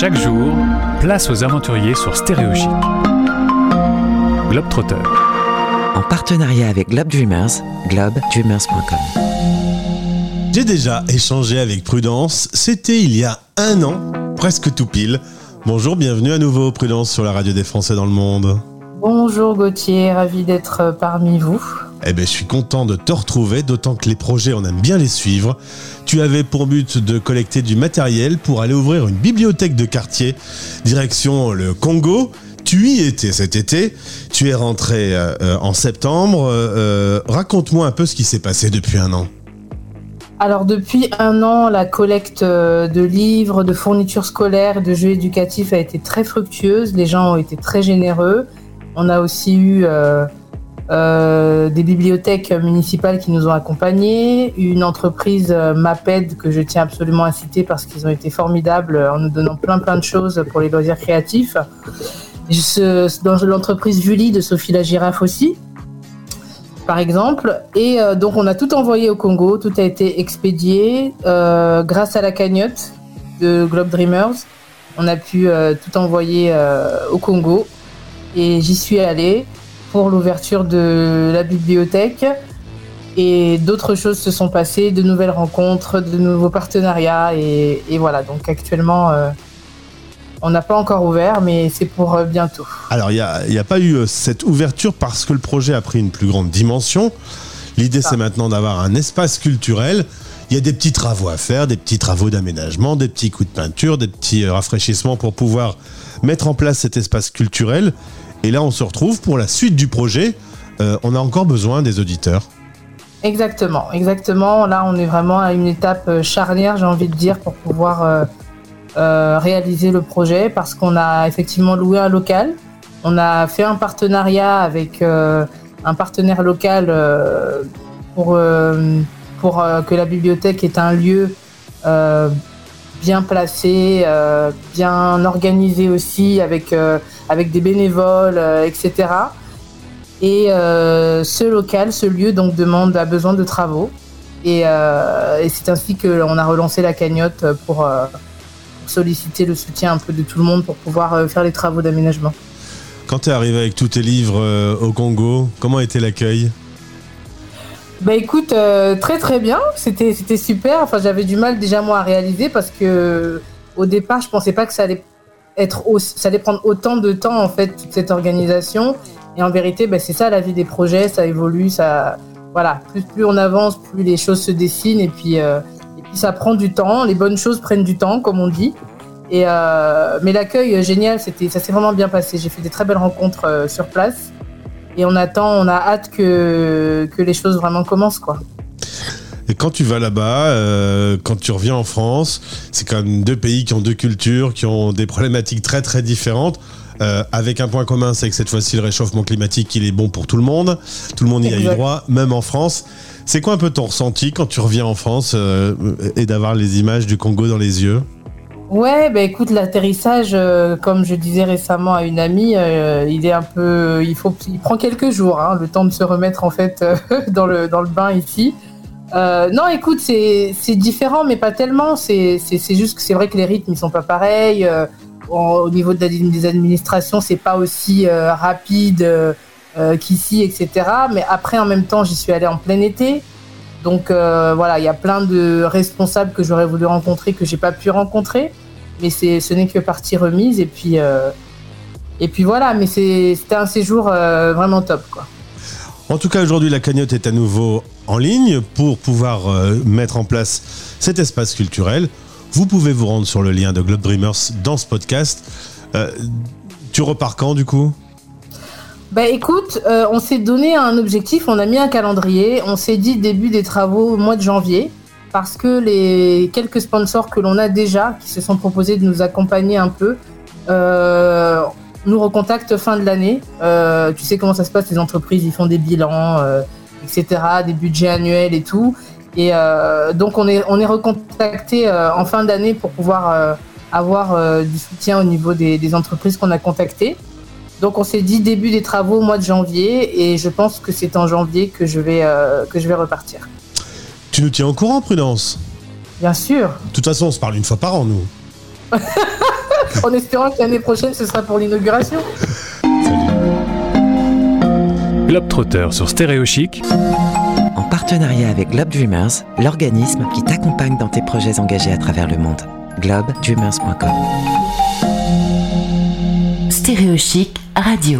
Chaque jour, place aux aventuriers sur Stéréo Chic. Globetrotter. En partenariat avec Globe Dreamers, globedreamers.com. J'ai déjà échangé avec Prudence, c'était il y a un an, presque tout pile. Bonjour, bienvenue à nouveau Prudence sur la radio des Français dans le monde. Bonjour Gauthier, ravi d'être parmi vous. Eh ben, je suis content de te retrouver, d'autant que les projets, on aime bien les suivre. Tu avais pour but de collecter du matériel pour aller ouvrir une bibliothèque de quartier, direction le Congo. Tu y étais cet été, tu es rentré euh, euh, en septembre. Euh, raconte-moi un peu ce qui s'est passé depuis un an. Alors depuis un an, la collecte de livres, de fournitures scolaires de jeux éducatifs a été très fructueuse. Les gens ont été très généreux. On a aussi eu des bibliothèques municipales qui nous ont accompagnés, une entreprise euh, MAPED que je tiens absolument à citer parce qu'ils ont été formidables en nous donnant plein plein de choses pour les loisirs créatifs. dans l'entreprise Vuli de Sophie la girafe aussi, par exemple. Et euh, donc on a tout envoyé au Congo, tout a été expédié grâce à la cagnotte de Globe Dreamers. On a pu tout envoyer au Congo et j'y suis allée pour l'ouverture de la bibliothèque. Et d'autres choses se sont passées, de nouvelles rencontres, de nouveaux partenariats. Et, voilà, donc actuellement, euh, on n'a pas encore ouvert, mais c'est pour euh, bientôt. Alors, il n'y a, a, pas eu euh, cette ouverture parce que le projet a pris une plus grande dimension. L'idée, c'est maintenant d'avoir un espace culturel. Il y a des petits travaux à faire, des petits travaux d'aménagement, des petits coups de peinture, des petits rafraîchissements pour pouvoir mettre en place cet espace culturel. Et là, on se retrouve pour la suite du projet. Euh, on a encore besoin des auditeurs. Exactement, exactement. Là, on est vraiment à une étape euh, charnière, j'ai envie de dire, pour pouvoir euh, réaliser le projet, parce qu'on a effectivement loué un local. On a fait un partenariat avec un partenaire local pour, pour que la bibliothèque est un lieu bien placé, bien organisé aussi, avec avec des bénévoles, euh, etc. Et euh, ce local, ce lieu, donc demande a besoin de travaux. Et, euh, c'est ainsi qu'on a relancé la cagnotte pour, solliciter le soutien un peu de tout le monde pour pouvoir faire les travaux d'aménagement. Quand tu es arrivé avec tous tes livres au Congo, comment était l'accueil? Bah écoute, très très bien, c'était c'était super. Enfin, j'avais du mal déjà moi à réaliser parce que au départ, je pensais pas que ça allait ça allait prendre autant de temps en fait toute cette organisation. Et en vérité, ben, c'est ça la vie des projets, ça évolue, ça voilà, plus plus on avance, plus les choses se dessinent et puis euh, ça prend du temps. Les bonnes choses prennent du temps, comme on dit. Et euh, mais l'accueil euh, génial, c'était ça s'est vraiment bien passé. J'ai fait des très belles rencontres sur place et on attend, on a hâte que que les choses vraiment commencent quoi. Et quand tu vas là-bas, euh, quand tu reviens en France, c'est quand même deux pays qui ont deux cultures, qui ont des problématiques très très différentes. Euh, avec un point commun, c'est que cette fois-ci, le réchauffement climatique, il est bon pour tout le monde. Tout le monde y a eu droit, même en France. C'est quoi un peu ton ressenti quand tu reviens en France euh, et d'avoir les images du Congo dans les yeux? Ouais, bah écoute, l'atterrissage, comme je disais récemment à une amie, il est un peu, il faut, il prend quelques jours, hein, le temps de se remettre en fait dans le dans le bain ici. Euh, non, écoute, c'est différent, mais pas tellement. C'est juste que c'est vrai que les rythmes ils sont pas pareils. Euh, au niveau de des administrations, c'est pas aussi euh, rapide qu'ici, etc. Mais après, en même temps, j'y suis allée en plein été. Donc voilà, il y a plein de responsables que j'aurais voulu rencontrer que j'ai pas pu rencontrer. Mais ce n'est que partie remise. Et puis, et puis voilà, mais c'était un séjour vraiment top, quoi. En tout cas, aujourd'hui, la cagnotte est à nouveau en ligne pour pouvoir euh, mettre en place cet espace culturel. Vous pouvez vous rendre sur le lien de Globe Dreamers dans ce podcast. Euh, tu repars quand du coup? Bah écoute, euh, on s'est donné un objectif, on a mis un calendrier, on s'est dit début des travaux au mois de janvier, parce que les quelques sponsors que l'on a déjà, qui se sont proposés de nous accompagner un peu, nous recontactent fin de l'année. Euh, tu sais comment ça se passe, les entreprises, ils font des bilans, euh, etc., des budgets annuels et tout. Et euh, donc on est, on est recontacté en fin d'année pour pouvoir avoir du soutien au niveau des, entreprises qu'on a contactées. Donc on s'est dit début des travaux au mois de janvier et je pense que c'est en janvier que je vais, que je vais repartir. Tu nous tiens au courant, Prudence? Bien sûr. De toute façon, on se parle une fois par an, nous. en espérant que l'année prochaine, ce sera pour l'inauguration. Globetrotter sur Stéréo Chic. En partenariat avec Globe Dreamers, l'organisme qui t'accompagne dans tes projets engagés à travers le monde. globedreamers.com Stéréo Chic Radio.